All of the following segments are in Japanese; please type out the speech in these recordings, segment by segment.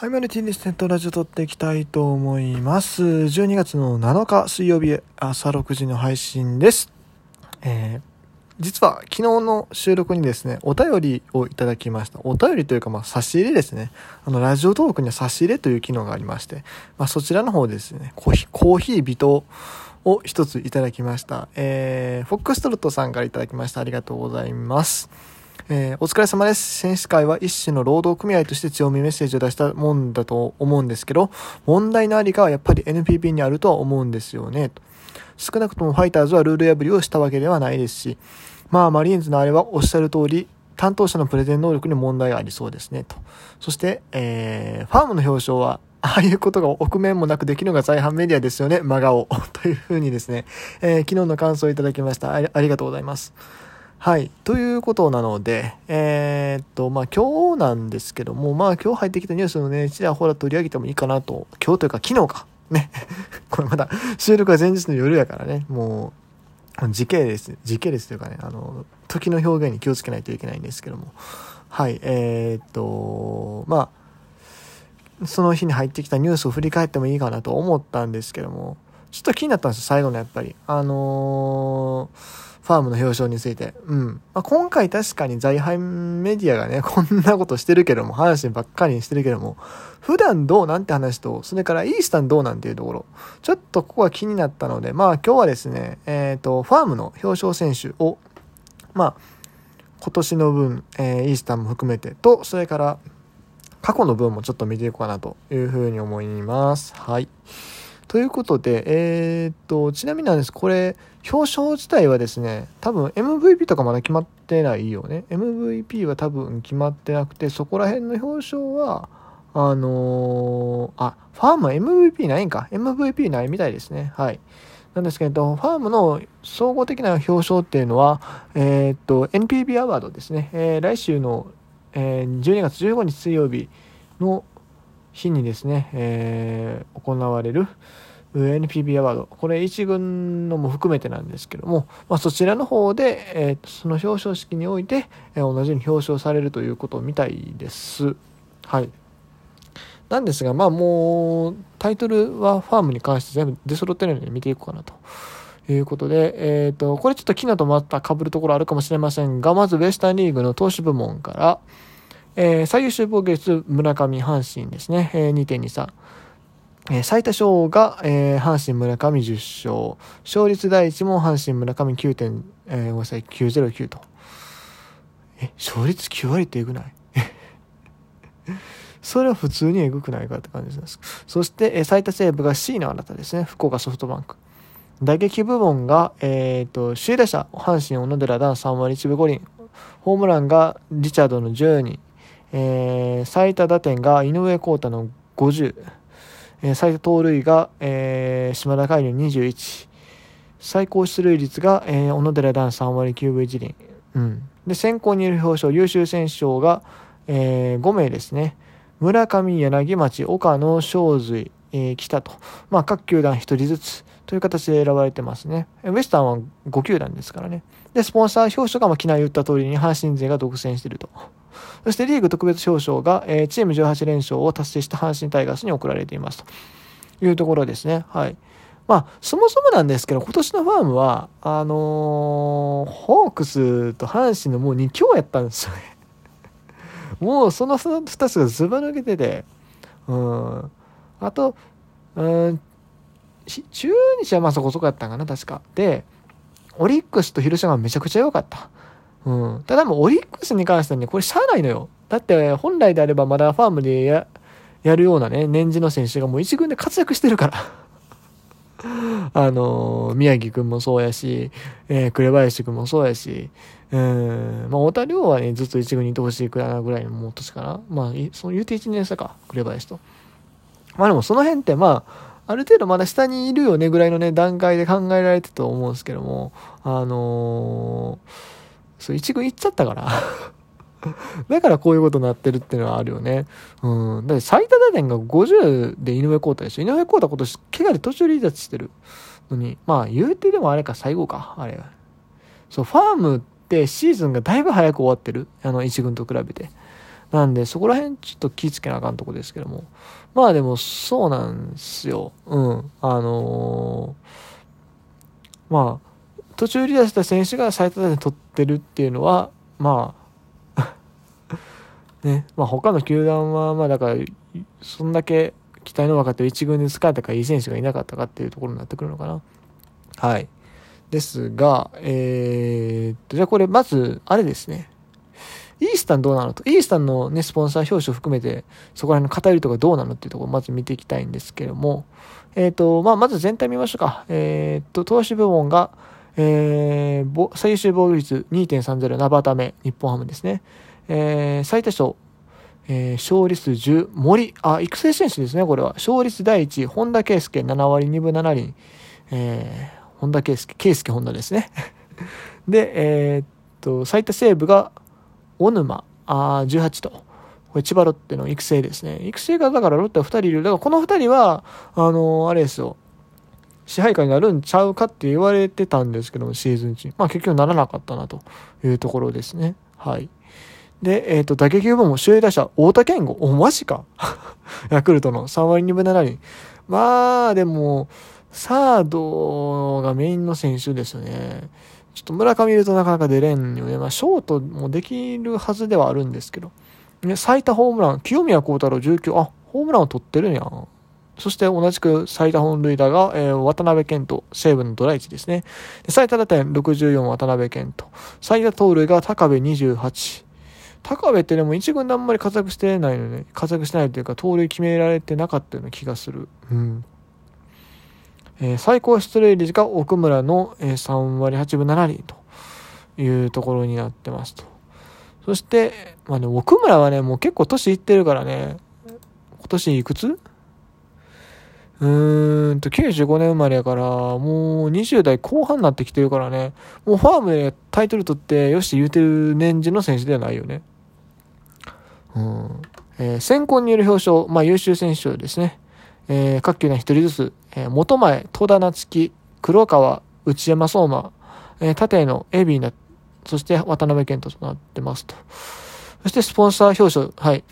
はい、マルティニステントラジオ撮っていきたいと思います。12月の7日水曜日朝6時の配信です。えー、実は昨日の収録にですね、お便りをいただきました。お便りというか、まあ、差し入れですね。あの、ラジオトークには差し入れという機能がありまして、まあ、そちらの方ですね、コーヒー、コーヒー微糖を一ついただきました。えー、フォックストロットさんからいただきました。ありがとうございます。えー、お疲れ様です。選手会は一種の労働組合として強みメッセージを出したもんだと思うんですけど、問題のありかはやっぱり NPP にあるとは思うんですよね。少なくともファイターズはルール破りをしたわけではないですし、まあマリーンズのあれはおっしゃる通り、担当者のプレゼン能力に問題がありそうですね、と。そして、えー、ファームの表彰は、ああいうことが臆面もなくできるのが在阪メディアですよね、真顔。というふうにですね、えー、昨日の感想をいただきました。ありがとうございます。はい。ということなので、えー、っと、まあ、今日なんですけども、まあ、今日入ってきたニュースのね、ちらほら取り上げてもいいかなと、今日というか昨日か。ね。これまだ収録は前日の夜やからね、もう、時系列、時系列というかね、あの、時の表現に気をつけないといけないんですけども。はい。えー、っと、まあ、その日に入ってきたニュースを振り返ってもいいかなと思ったんですけども、ちょっと気になったんですよ、最後のやっぱり。あのーファームの表彰について。うん。まあ、今回確かに在阪メディアがね、こんなことしてるけども、話ばっかりにしてるけども、普段どうなんて話と、それからイースタンどうなんていうところ、ちょっとここが気になったので、まあ今日はですね、えっ、ー、と、ファームの表彰選手を、まあ、今年の分、えー、イースタンも含めてと、それから過去の分もちょっと見ていこうかなというふうに思います。はい。ということで、えー、っと、ちなみになんです、これ、表彰自体はですね、多分 MVP とかまだ決まってないよね。MVP は多分決まってなくて、そこら辺の表彰は、あのー、あ、ファームは MVP ないんか。MVP ないみたいですね。はい。なんですけど、ファームの総合的な表彰っていうのは、えー、っと、NPB アワードですね。えー、来週の、えー、12月15日水曜日の日にですね、えー、行われる NPB アワード、これ1軍のも含めてなんですけども、まあ、そちらの方で、えー、その表彰式において、えー、同じように表彰されるということみたいです。はい。なんですが、まあもう、タイトルはファームに関して全部出揃ってるので見ていこうかなと。いうことで、えっ、ー、と、これちょっと昨日とまた被るところあるかもしれませんが、まずウェスタンリーグの投手部門から、えー、最優秀防御率、村上、阪神ですね、えー、2.23。えー、最多勝が、えー、阪神村上10勝。勝率第一も阪神村上9点、えー、ごめんなさい、909と。え、勝率9割ってエグない？それは普通にエグくないかって感じです。そして、えー、最多セーブが C のあなたですね。福岡ソフトバンク。打撃部門が、えっ、ー、と、首位打者、阪神小野寺段3割1分5厘。ホームランがリチャードの12。えー、最多打点が井上康太の50、えー、最多盗塁が、えー、島田海の21、最高出塁率が、えー、小野寺段3割9分1厘。うん。で、先行にいる表彰、優秀選手賞が、えー、5名ですね。村上、柳町、岡野、正髄、えー、北と。まあ、各球団1人ずつという形で選ばれてますね。ウエスタンは5球団ですからね。で、スポンサー表彰が、まあ、昨日言った通りに阪神勢が独占していると。そしてリーグ特別表彰が、えー、チーム18連勝を達成した阪神タイガースに贈られていますというところですね。はい。まあ、そもそもなんですけど、今年のファームは、あのー、ホークスと阪神のもう2強やったんですよね。もうその2つがずば抜けてて、うん。あと、うん、中日はまあそこそこやったんかな、確か。で、オリックスと広島はめちゃくちゃ良かった。うん。ただもうオリックスに関してはね、これしゃあないのよ。だって本来であればまだファームでややるようなね、年次の選手がもう一軍で活躍してるから。あのー、宮城くんもそうやし、えー、紅林くんもそうやし、うん、まあ、太田亮はね、ずっと一軍にいてほしいくらいぐらいのもう年かな。まあ、その言うて1年差か、紅林と。まあでもその辺ってまあ、ある程度まだ下にいるよねぐらいのね、段階で考えられてたと思うんですけども、あのーそう、一軍行っちゃったから だからこういうことになってるっていうのはあるよね。うん。だって最多打点が50で井上康太でしょ。井上康太今年怪我で途中離脱してるのに、まあ言うてでもあれか最後か、あれ。そう、ファームってシーズンがだいぶ早く終わってる。あの一軍と比べて。なんで、そこら辺ちょっと気ぃつけなあかんとこですけども。まあでも、そうなんですよ。うん。あのー、まあ、途中離脱した選手が最多で取ってるっていうのは、まあ ね、まあ他の球団は、まあだから、そんだけ期待の若手を一軍で使えたかいい選手がいなかったかっていうところになってくるのかな。はい。ですが、えー、っと、じゃあこれまず、あれですね。イースタンどうなのと。イースタンのね、スポンサー表彰含めて、そこら辺の偏りとかどうなのっていうところをまず見ていきたいんですけども、えっ、と、まあ、まず全体見ましょうか。えっ、と、投資部門が、えー、最優秀防御率2.30ナバタメ、日本ハムですね。えー、最多勝、えー、勝率10、森、あ、育成選手ですね、これは。勝率第1、本田圭佑、7割2分7厘。えー、本田圭佑、圭佑本田ですね。で、えー、っと、最多セーブが、小沼、あ18と。これ千葉ロッテの育成ですね。育成がだからロッテは2人いる。だからこの2人は、あのー、あれですよ。支配下になるんちゃうかって言われてたんですけども、シーズン中。まあ結局ならなかったなというところですね。はい。で、えっ、ー、と、打撃部門、首位打者、太田健吾。お、マジか。ヤクルトの3割2分7厘。まあ、でも、サードがメインの選手ですよね。ちょっと村上いるとなかなか出れんよね。まあ、ショートもできるはずではあるんですけど。ね、最多ホームラン、清宮幸太郎19、あ、ホームランを取ってるやん。そして同じく最多本塁打が、えー、渡辺健人、西武のドライチですね。最多打点64、渡辺健人。最多盗塁が高部28。高部ってでも一軍であんまり活躍してないのね。活躍してないというか、盗塁決められてなかったような気がする。うん。えー、最高出塁率が奥村の、えー、3割8分7厘というところになってますと。そして、まあね、奥村はね、もう結構年いってるからね、今年いくつ？うーんと、95年生まれやから、もう20代後半になってきてるからね、もうファームでタイトル取ってよし言うてる年次の選手ではないよね。うん。えー、選考による表彰、まあ優秀選手ですね。えー、各球団一人ずつ、えー、元前、戸田夏樹、黒川、内山相馬、えー、縦のエビーナ、そして渡辺健人となってますと。そしてスポンサー表彰、はい。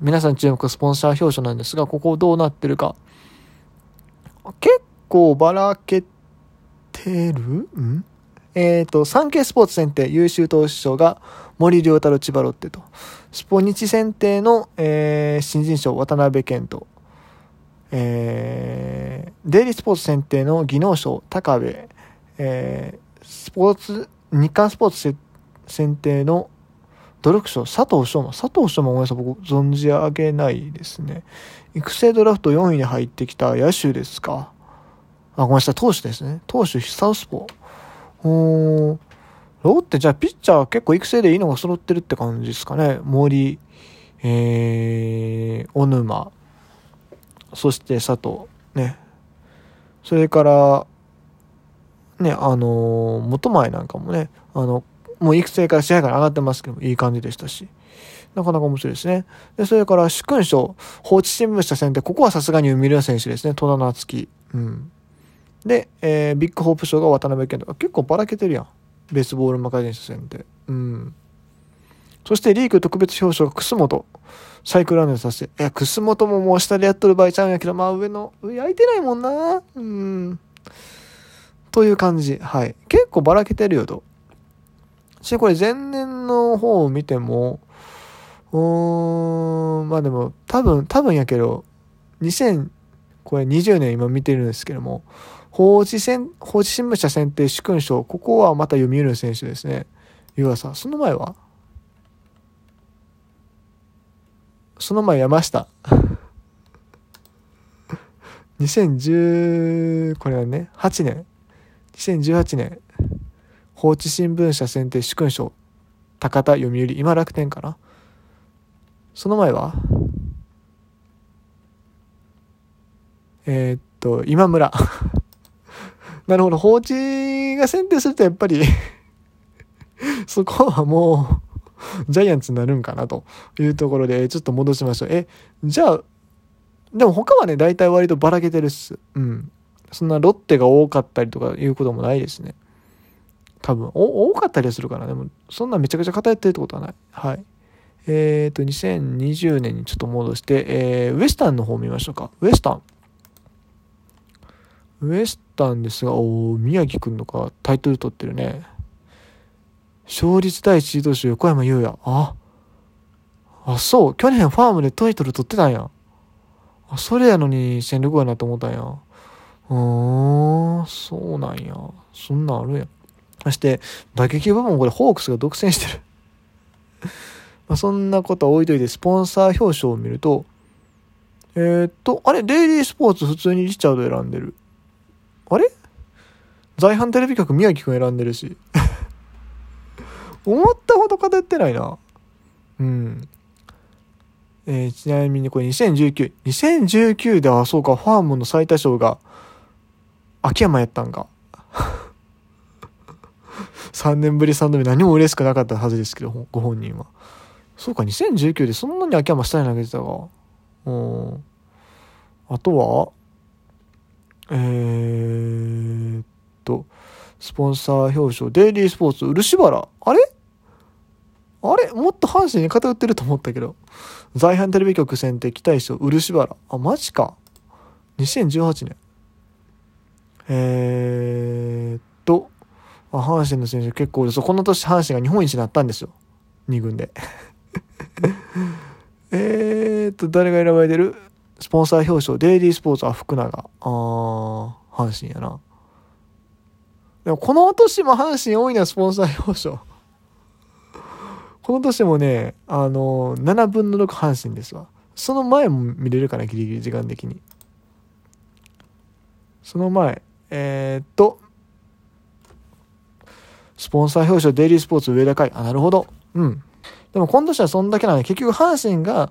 皆さん注目スポンサー表彰なんですが、ここどうなってるか。結構ばらけてる？ん？えっ、ー、と、産経スポーツ選定優秀投手賞が森良太郎千葉ロッテと、スポニチ選定の、えー、新人賞渡辺健人、えー、デイリースポーツ選定の技能賞、高部、えー、スポーツ、日刊スポーツ選定の努力賞、佐藤翔馬。佐藤翔馬ごめんなさい、僕存じ上げないですね。育成ドラフト4位に入ってきた野手ですか？あ、ごめんなさい、投手ですね。投手、サウスポー。おー。ロッテ、じゃあピッチャーは結構育成でいいのが揃ってるって感じですかね。森、えー、小沼、そして佐藤、ね。それから、ね、あのー、元前なんかもね、あの、もう育成から試合から上がってますけどいい感じでしたし。なかなか面白いですね。で、それから、主勲賞、放置新聞社戦で、ここはさすがに海る選手ですね。戸田夏樹。うん。で、えー、ビッグホープ賞が渡辺健とか、結構ばらけてるやん。ベースボールマガジン社戦で。うん。そしてリーグ特別表彰が楠本。サイクルランドさせて。いや、楠本ももう下でやっとる場合ちゃうんやけど、まあ上の、上空いてないもんな。うん。という感じ。はい。結構ばらけてるよと。し、これ前年の方を見ても、うーん、まあでも、多分、多分やけど、2000、これ20年今見てるんですけども、放置戦、放置新聞社選定主勲賞、ここはまた読売の選手ですね。湯浅。その前は？その前山下。2010、これはね、8年。2018年、放置新聞社選定主勲賞、高田読売、今楽天かな。その前は？えー、っと、今村。なるほど、放置が選定するとやっぱり そこはもうジャイアンツになるんかなというところで、ちょっと戻しましょう。え、じゃあ、でも他はね、大体割とばらけてるっす。うん。そんなロッテが多かったりとかいうこともないですね。多分、多かったりするかな。でも、そんなめちゃくちゃ偏ってるってことはない。はい。えっ、ー、と、2020年にちょっと戻して、えー、ウエスタンの方見ましょうか。ウエスタン。ウエスタンですが、お宮城くんのか、タイトル取ってるね。勝率第一投手、横山優也。あ、あ、そう。去年ファームでタイトル取ってたんや。あ、それやのに戦力やなと思ったんや。うーん、そうなんや。そんなんあるやん。そして、打撃部門これホークスが独占してるまあそんなことは置いといて、スポンサー表彰を見ると、えー、っと、あれ、デイリースポーツ普通にリチャード選んでる。あれ？在阪テレビ局宮城くん選んでるし。思ったほど偏ってないな。うん。えー、ちなみにこれ2019。2019で、あ、そうか、ファームの最多勝が、秋山やったんか。3年ぶり3度目何も嬉しくなかったはずですけど、ご本人は。そうか、2019でそんなに秋山下に投げてたか。うん。あとは、えー、っと、スポンサー表彰、デイリースポーツ、漆原。あれ？あれ？もっと阪神に偏ってると思ったけど。在阪テレビ局選定期待賞、漆原。あ、マジか。2018年。えー、っと、あ、阪神の選手結構です。この年阪神が日本一になったんですよ。2軍で。えっと、誰が選ばれてる？スポンサー表彰、デイリースポーツは福永。あー、阪神やな。でもこの年も阪神多いな、スポンサー表彰。この年もね、あの、7分の6阪神ですわ。その前も見れるかな、ギリギリ時間的に。その前、えー、っと、スポンサー表彰デイリースポーツ上田会。あ、なるほど。うん。でも今年はそんだけなんで、結局阪神が